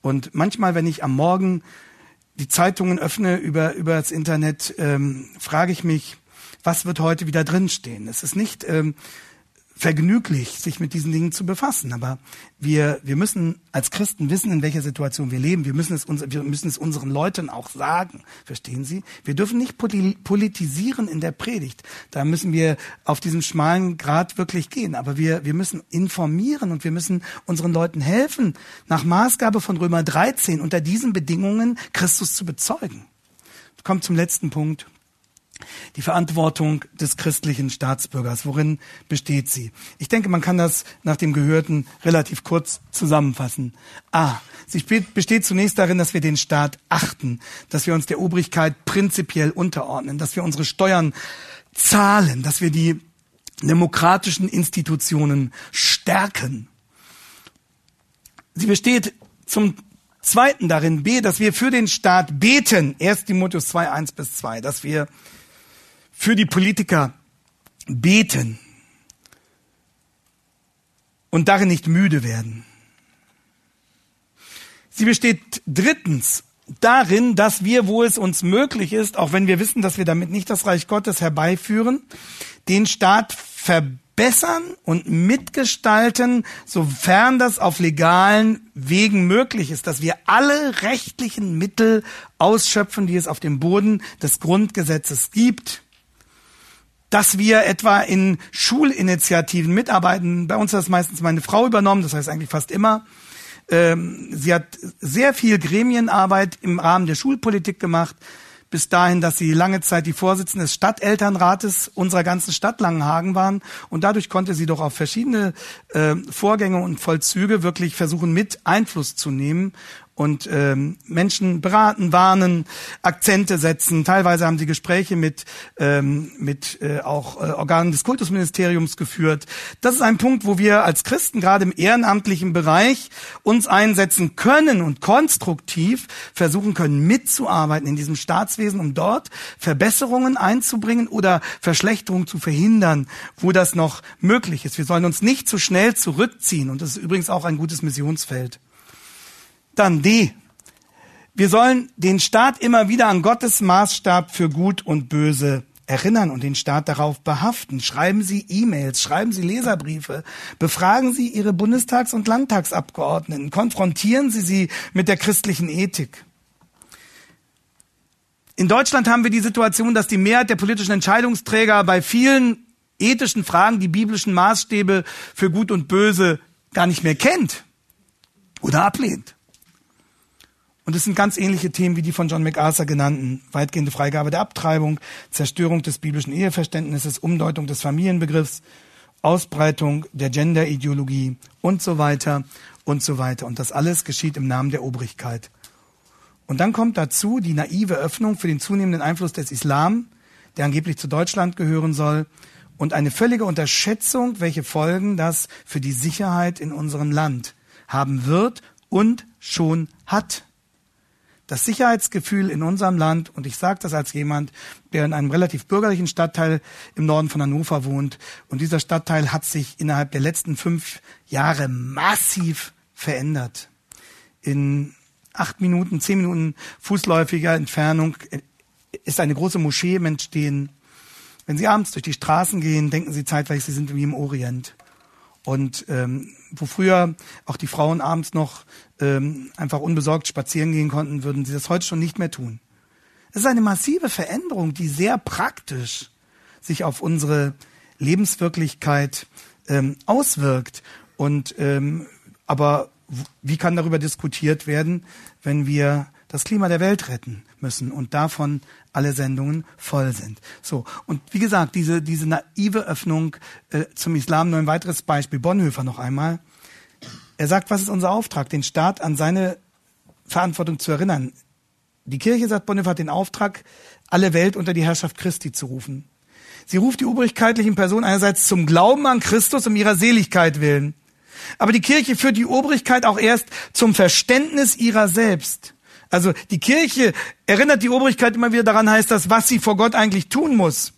Und manchmal, wenn ich am Morgen die Zeitungen öffne über, über das Internet, ähm, frage ich mich, was wird heute wieder drinstehen? Es ist nicht ähm, vergnüglich, sich mit diesen Dingen zu befassen. Aber wir, wir müssen als Christen wissen, in welcher Situation wir leben. Wir müssen es, uns, wir müssen es unseren Leuten auch sagen. Verstehen Sie? Wir dürfen nicht politisieren in der Predigt. Da müssen wir auf diesem schmalen Grad wirklich gehen. Aber wir, wir müssen informieren und wir müssen unseren Leuten helfen, nach Maßgabe von Römer 13 unter diesen Bedingungen Christus zu bezeugen. Kommt zum letzten Punkt. Die Verantwortung des christlichen Staatsbürgers, worin besteht sie? Ich denke, man kann das nach dem Gehörten relativ kurz zusammenfassen. A. Sie besteht zunächst darin, dass wir den Staat achten, dass wir uns der Obrigkeit prinzipiell unterordnen, dass wir unsere Steuern zahlen, dass wir die demokratischen Institutionen stärken. Sie besteht zum Zweiten darin, B, dass wir für den Staat beten. 1 Timotheus 2, 1 bis 2, dass wir für die Politiker beten und darin nicht müde werden. Sie besteht drittens darin, dass wir, wo es uns möglich ist, auch wenn wir wissen, dass wir damit nicht das Reich Gottes herbeiführen, den Staat verbessern und mitgestalten, sofern das auf legalen Wegen möglich ist, dass wir alle rechtlichen Mittel ausschöpfen, die es auf dem Boden des Grundgesetzes gibt dass wir etwa in Schulinitiativen mitarbeiten. Bei uns hat das meistens meine Frau übernommen, das heißt eigentlich fast immer. Ähm, sie hat sehr viel Gremienarbeit im Rahmen der Schulpolitik gemacht, bis dahin, dass sie lange Zeit die Vorsitzende des Stadtelternrates unserer ganzen Stadt Langenhagen waren. Und dadurch konnte sie doch auf verschiedene äh, Vorgänge und Vollzüge wirklich versuchen, mit Einfluss zu nehmen und ähm, Menschen beraten, warnen, Akzente setzen. Teilweise haben sie Gespräche mit ähm, mit äh, auch äh, Organen des Kultusministeriums geführt. Das ist ein Punkt, wo wir als Christen gerade im ehrenamtlichen Bereich uns einsetzen können und konstruktiv versuchen können mitzuarbeiten in diesem Staatswesen, um dort Verbesserungen einzubringen oder Verschlechterungen zu verhindern, wo das noch möglich ist. Wir sollen uns nicht zu schnell zurückziehen und das ist übrigens auch ein gutes Missionsfeld. Dann D. Wir sollen den Staat immer wieder an Gottes Maßstab für Gut und Böse erinnern und den Staat darauf behaften. Schreiben Sie E-Mails, schreiben Sie Leserbriefe, befragen Sie Ihre Bundestags- und Landtagsabgeordneten, konfrontieren Sie sie mit der christlichen Ethik. In Deutschland haben wir die Situation, dass die Mehrheit der politischen Entscheidungsträger bei vielen ethischen Fragen die biblischen Maßstäbe für Gut und Böse gar nicht mehr kennt oder ablehnt. Und es sind ganz ähnliche Themen wie die von John MacArthur genannten. Weitgehende Freigabe der Abtreibung, Zerstörung des biblischen Eheverständnisses, Umdeutung des Familienbegriffs, Ausbreitung der Genderideologie und so weiter und so weiter. Und das alles geschieht im Namen der Obrigkeit. Und dann kommt dazu die naive Öffnung für den zunehmenden Einfluss des Islam, der angeblich zu Deutschland gehören soll, und eine völlige Unterschätzung, welche Folgen das für die Sicherheit in unserem Land haben wird und schon hat das Sicherheitsgefühl in unserem Land, und ich sage das als jemand, der in einem relativ bürgerlichen Stadtteil im Norden von Hannover wohnt, und dieser Stadtteil hat sich innerhalb der letzten fünf Jahre massiv verändert. In acht Minuten, zehn Minuten fußläufiger Entfernung ist eine große Moschee im Entstehen. Wenn Sie abends durch die Straßen gehen, denken Sie zeitweise, Sie sind wie im Orient. Und ähm, wo früher auch die Frauen abends noch ähm, einfach unbesorgt spazieren gehen konnten, würden sie das heute schon nicht mehr tun. Es ist eine massive Veränderung, die sehr praktisch sich auf unsere Lebenswirklichkeit ähm, auswirkt. Und ähm, aber wie kann darüber diskutiert werden, wenn wir das Klima der Welt retten müssen und davon alle Sendungen voll sind. So und wie gesagt, diese diese naive Öffnung äh, zum Islam. Nur ein weiteres Beispiel. Bonhoeffer noch einmal. Er sagt, was ist unser Auftrag? Den Staat an seine Verantwortung zu erinnern. Die Kirche, sagt Bonhoeffer, hat den Auftrag, alle Welt unter die Herrschaft Christi zu rufen. Sie ruft die obrigkeitlichen Personen einerseits zum Glauben an Christus um ihrer Seligkeit willen. Aber die Kirche führt die Obrigkeit auch erst zum Verständnis ihrer selbst. Also die Kirche erinnert die Obrigkeit immer wieder daran, heißt das, was sie vor Gott eigentlich tun muss.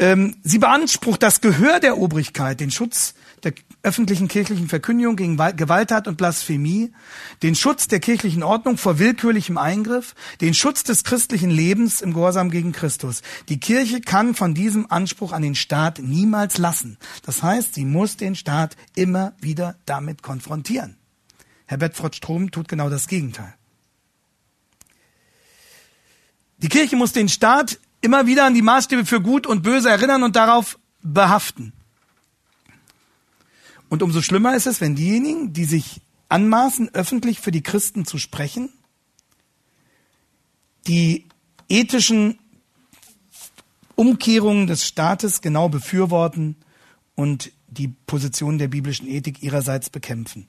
Ähm, sie beansprucht das Gehör der Obrigkeit, den Schutz öffentlichen kirchlichen Verkündigung gegen Gewalttat und Blasphemie, den Schutz der kirchlichen Ordnung vor willkürlichem Eingriff, den Schutz des christlichen Lebens im Gehorsam gegen Christus. Die Kirche kann von diesem Anspruch an den Staat niemals lassen. Das heißt, sie muss den Staat immer wieder damit konfrontieren. Herr Bedford Strom tut genau das Gegenteil. Die Kirche muss den Staat immer wieder an die Maßstäbe für Gut und Böse erinnern und darauf behaften. Und umso schlimmer ist es, wenn diejenigen, die sich anmaßen, öffentlich für die Christen zu sprechen, die ethischen Umkehrungen des Staates genau befürworten und die Position der biblischen Ethik ihrerseits bekämpfen.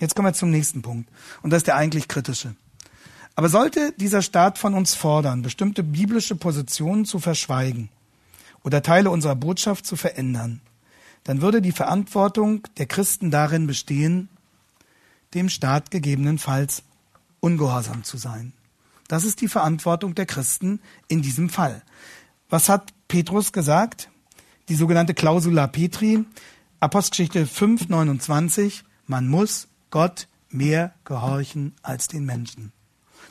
Jetzt kommen wir zum nächsten Punkt. Und das ist der eigentlich kritische. Aber sollte dieser Staat von uns fordern, bestimmte biblische Positionen zu verschweigen oder Teile unserer Botschaft zu verändern, dann würde die Verantwortung der Christen darin bestehen, dem Staat gegebenenfalls ungehorsam zu sein. Das ist die Verantwortung der Christen in diesem Fall. Was hat Petrus gesagt? Die sogenannte Clausula Petri, Apostelgeschichte 5, 29, man muss Gott mehr gehorchen als den Menschen.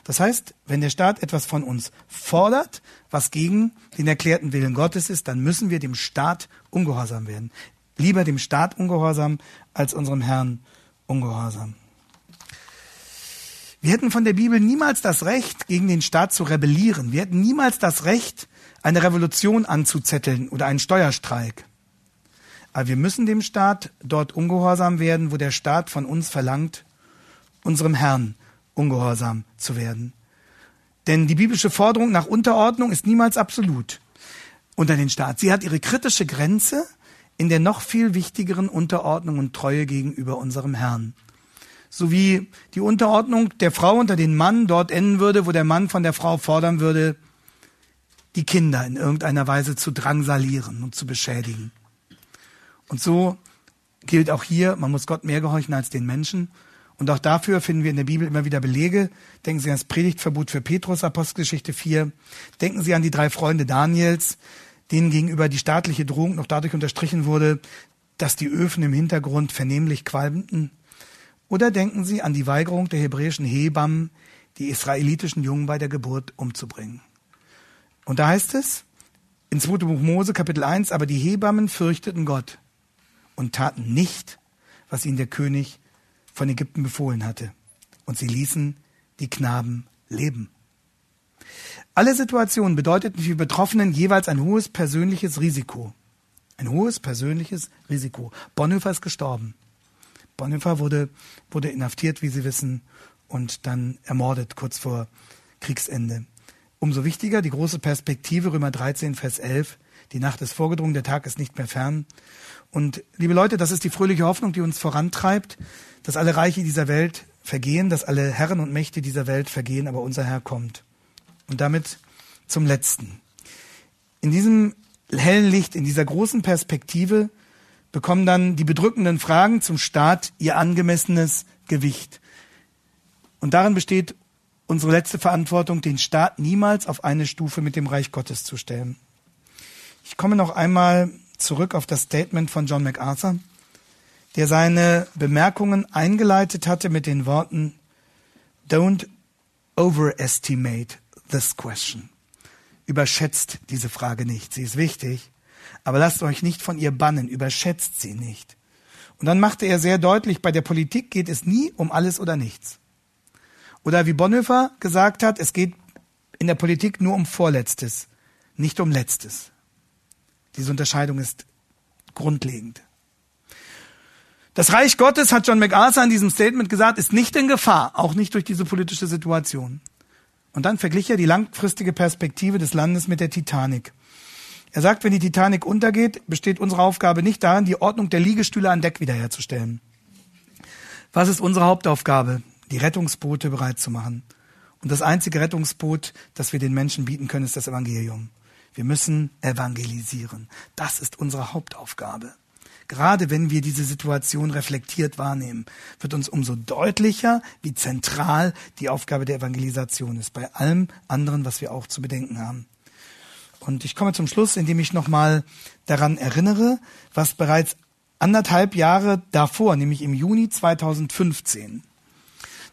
Das heißt, wenn der Staat etwas von uns fordert, was gegen den erklärten Willen Gottes ist, dann müssen wir dem Staat ungehorsam werden. Lieber dem Staat ungehorsam als unserem Herrn ungehorsam. Wir hätten von der Bibel niemals das Recht, gegen den Staat zu rebellieren. Wir hätten niemals das Recht, eine Revolution anzuzetteln oder einen Steuerstreik. Aber wir müssen dem Staat dort ungehorsam werden, wo der Staat von uns verlangt, unserem Herrn ungehorsam zu werden. Denn die biblische Forderung nach Unterordnung ist niemals absolut unter den Staat. Sie hat ihre kritische Grenze in der noch viel wichtigeren Unterordnung und Treue gegenüber unserem Herrn. So wie die Unterordnung der Frau unter den Mann dort enden würde, wo der Mann von der Frau fordern würde, die Kinder in irgendeiner Weise zu drangsalieren und zu beschädigen. Und so gilt auch hier, man muss Gott mehr gehorchen als den Menschen. Und auch dafür finden wir in der Bibel immer wieder Belege. Denken Sie an das Predigtverbot für Petrus, Apostelgeschichte 4. Denken Sie an die drei Freunde Daniels, denen gegenüber die staatliche Drohung noch dadurch unterstrichen wurde, dass die Öfen im Hintergrund vernehmlich qualmten. Oder denken Sie an die Weigerung der hebräischen Hebammen, die israelitischen Jungen bei der Geburt umzubringen. Und da heißt es, in 2. Buch Mose, Kapitel 1, aber die Hebammen fürchteten Gott und taten nicht, was ihnen der König von Ägypten befohlen hatte. Und sie ließen die Knaben leben. Alle Situationen bedeuteten für die Betroffenen jeweils ein hohes persönliches Risiko. Ein hohes persönliches Risiko. Bonhoeffer ist gestorben. Bonhoeffer wurde, wurde inhaftiert, wie Sie wissen, und dann ermordet kurz vor Kriegsende. Umso wichtiger die große Perspektive, Römer 13, Vers 11. Die Nacht ist vorgedrungen, der Tag ist nicht mehr fern. Und liebe Leute, das ist die fröhliche Hoffnung, die uns vorantreibt, dass alle Reiche dieser Welt vergehen, dass alle Herren und Mächte dieser Welt vergehen, aber unser Herr kommt. Und damit zum Letzten. In diesem hellen Licht, in dieser großen Perspektive bekommen dann die bedrückenden Fragen zum Staat ihr angemessenes Gewicht. Und darin besteht unsere letzte Verantwortung, den Staat niemals auf eine Stufe mit dem Reich Gottes zu stellen. Ich komme noch einmal zurück auf das Statement von John MacArthur, der seine Bemerkungen eingeleitet hatte mit den Worten Don't overestimate this question. Überschätzt diese Frage nicht. Sie ist wichtig, aber lasst euch nicht von ihr bannen. Überschätzt sie nicht. Und dann machte er sehr deutlich, bei der Politik geht es nie um alles oder nichts. Oder wie Bonhoeffer gesagt hat, es geht in der Politik nur um Vorletztes, nicht um Letztes. Diese Unterscheidung ist grundlegend. Das Reich Gottes, hat John MacArthur in diesem Statement gesagt, ist nicht in Gefahr, auch nicht durch diese politische Situation. Und dann verglich er die langfristige Perspektive des Landes mit der Titanic. Er sagt, wenn die Titanic untergeht, besteht unsere Aufgabe nicht darin, die Ordnung der Liegestühle an Deck wiederherzustellen. Was ist unsere Hauptaufgabe? Die Rettungsboote bereit zu machen. Und das einzige Rettungsboot, das wir den Menschen bieten können, ist das Evangelium. Wir müssen evangelisieren. Das ist unsere Hauptaufgabe. Gerade wenn wir diese Situation reflektiert wahrnehmen, wird uns umso deutlicher, wie zentral die Aufgabe der Evangelisation ist, bei allem anderen, was wir auch zu bedenken haben. Und ich komme zum Schluss, indem ich nochmal daran erinnere, was bereits anderthalb Jahre davor, nämlich im Juni 2015,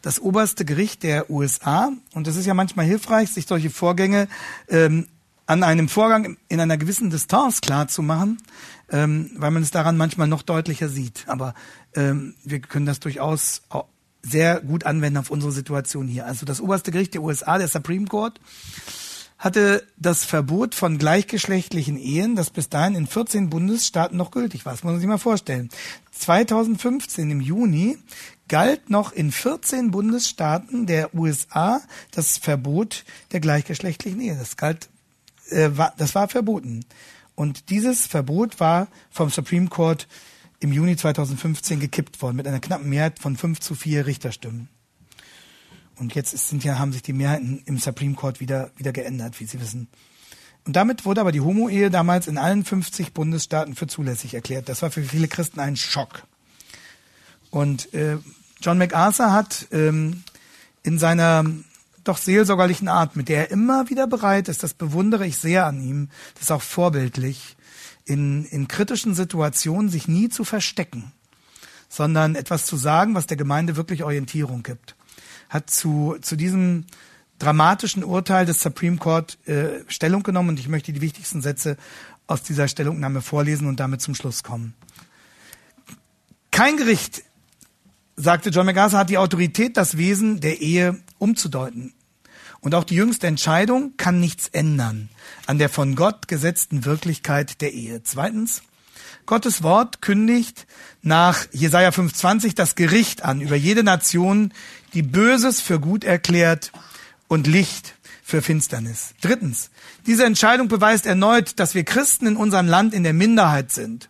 das oberste Gericht der USA, und es ist ja manchmal hilfreich, sich solche Vorgänge ähm, an einem Vorgang in einer gewissen Distanz klar zu machen, ähm, weil man es daran manchmal noch deutlicher sieht. Aber ähm, wir können das durchaus sehr gut anwenden auf unsere Situation hier. Also das oberste Gericht der USA, der Supreme Court, hatte das Verbot von gleichgeschlechtlichen Ehen, das bis dahin in 14 Bundesstaaten noch gültig war. Das muss man sich mal vorstellen. 2015 im Juni galt noch in 14 Bundesstaaten der USA das Verbot der gleichgeschlechtlichen Ehe. Das galt äh, war, das war verboten. Und dieses Verbot war vom Supreme Court im Juni 2015 gekippt worden mit einer knappen Mehrheit von 5 zu 4 Richterstimmen. Und jetzt sind ja, haben sich die Mehrheiten im Supreme Court wieder, wieder geändert, wie Sie wissen. Und damit wurde aber die Homo-Ehe damals in allen 50 Bundesstaaten für zulässig erklärt. Das war für viele Christen ein Schock. Und äh, John MacArthur hat ähm, in seiner doch seelsorgerlichen Art, mit der er immer wieder bereit ist, das bewundere ich sehr an ihm, das ist auch vorbildlich, in, in kritischen Situationen sich nie zu verstecken, sondern etwas zu sagen, was der Gemeinde wirklich Orientierung gibt. Hat zu, zu diesem dramatischen Urteil des Supreme Court äh, Stellung genommen und ich möchte die wichtigsten Sätze aus dieser Stellungnahme vorlesen und damit zum Schluss kommen. Kein Gericht, sagte John MacArthur, hat die Autorität, das Wesen der Ehe umzudeuten. Und auch die jüngste Entscheidung kann nichts ändern an der von Gott gesetzten Wirklichkeit der Ehe. Zweitens, Gottes Wort kündigt nach Jesaja 5,20 das Gericht an über jede Nation, die Böses für gut erklärt und Licht für Finsternis. Drittens, diese Entscheidung beweist erneut, dass wir Christen in unserem Land in der Minderheit sind.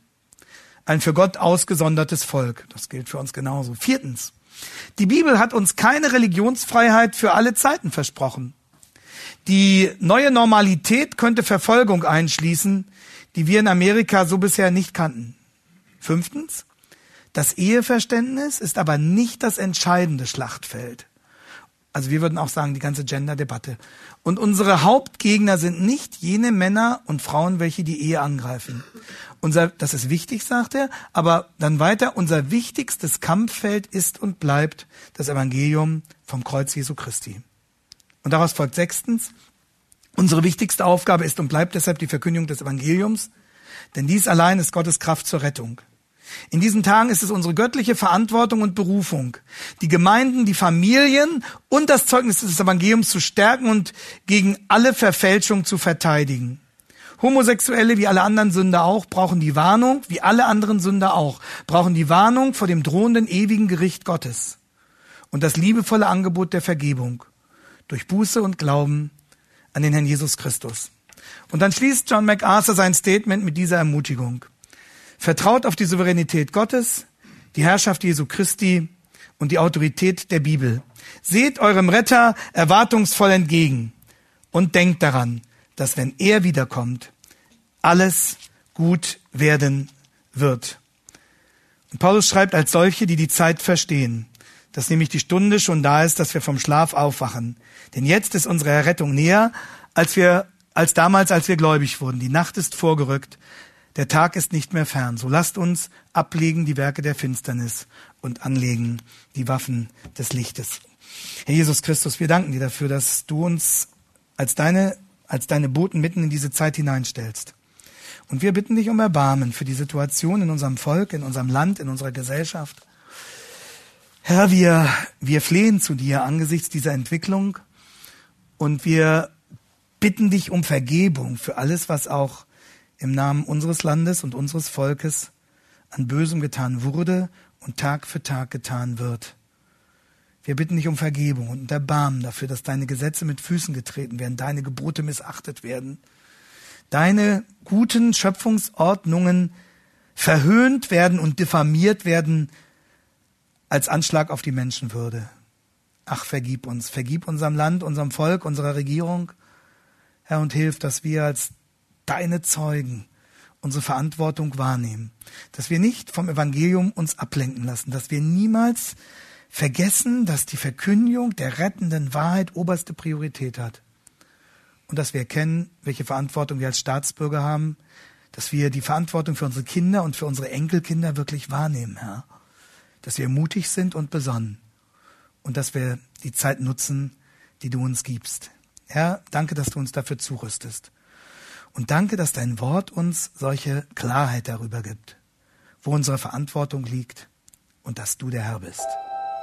Ein für Gott ausgesondertes Volk. Das gilt für uns genauso. Viertens, die Bibel hat uns keine Religionsfreiheit für alle Zeiten versprochen. Die neue Normalität könnte Verfolgung einschließen, die wir in Amerika so bisher nicht kannten. Fünftens, das Eheverständnis ist aber nicht das entscheidende Schlachtfeld. Also wir würden auch sagen, die ganze Gender-Debatte. Und unsere Hauptgegner sind nicht jene Männer und Frauen, welche die Ehe angreifen. Unser, das ist wichtig, sagt er, aber dann weiter, unser wichtigstes Kampffeld ist und bleibt das Evangelium vom Kreuz Jesu Christi. Und daraus folgt sechstens, unsere wichtigste Aufgabe ist und bleibt deshalb die Verkündigung des Evangeliums, denn dies allein ist Gottes Kraft zur Rettung. In diesen Tagen ist es unsere göttliche Verantwortung und Berufung, die Gemeinden, die Familien und das Zeugnis des Evangeliums zu stärken und gegen alle Verfälschung zu verteidigen. Homosexuelle wie alle anderen Sünder auch brauchen die Warnung, wie alle anderen Sünder auch, brauchen die Warnung vor dem drohenden ewigen Gericht Gottes und das liebevolle Angebot der Vergebung durch Buße und Glauben an den Herrn Jesus Christus. Und dann schließt John MacArthur sein Statement mit dieser Ermutigung. Vertraut auf die Souveränität Gottes, die Herrschaft Jesu Christi und die Autorität der Bibel. Seht eurem Retter erwartungsvoll entgegen und denkt daran, dass wenn er wiederkommt, alles gut werden wird. Und Paulus schreibt als solche, die die Zeit verstehen, dass nämlich die Stunde schon da ist, dass wir vom Schlaf aufwachen. Denn jetzt ist unsere Errettung näher, als wir, als damals, als wir gläubig wurden. Die Nacht ist vorgerückt. Der Tag ist nicht mehr fern. So lasst uns ablegen die Werke der Finsternis und anlegen die Waffen des Lichtes. Herr Jesus Christus, wir danken dir dafür, dass du uns als deine, als deine Boten mitten in diese Zeit hineinstellst. Und wir bitten dich um Erbarmen für die Situation in unserem Volk, in unserem Land, in unserer Gesellschaft. Herr, wir, wir flehen zu dir angesichts dieser Entwicklung und wir bitten dich um Vergebung für alles, was auch im Namen unseres Landes und unseres Volkes an Bösem getan wurde und Tag für Tag getan wird. Wir bitten dich um Vergebung und Erbarmen dafür, dass deine Gesetze mit Füßen getreten werden, deine Gebote missachtet werden, deine guten Schöpfungsordnungen verhöhnt werden und diffamiert werden als Anschlag auf die Menschenwürde. Ach, vergib uns, vergib unserem Land, unserem Volk, unserer Regierung, Herr, und hilf, dass wir als deine Zeugen unsere Verantwortung wahrnehmen, dass wir nicht vom Evangelium uns ablenken lassen, dass wir niemals vergessen, dass die Verkündigung der rettenden Wahrheit oberste Priorität hat und dass wir erkennen, welche Verantwortung wir als Staatsbürger haben, dass wir die Verantwortung für unsere Kinder und für unsere Enkelkinder wirklich wahrnehmen, Herr, dass wir mutig sind und besonnen und dass wir die Zeit nutzen, die du uns gibst. Herr, danke, dass du uns dafür zurüstest. Und danke, dass dein Wort uns solche Klarheit darüber gibt, wo unsere Verantwortung liegt und dass du der Herr bist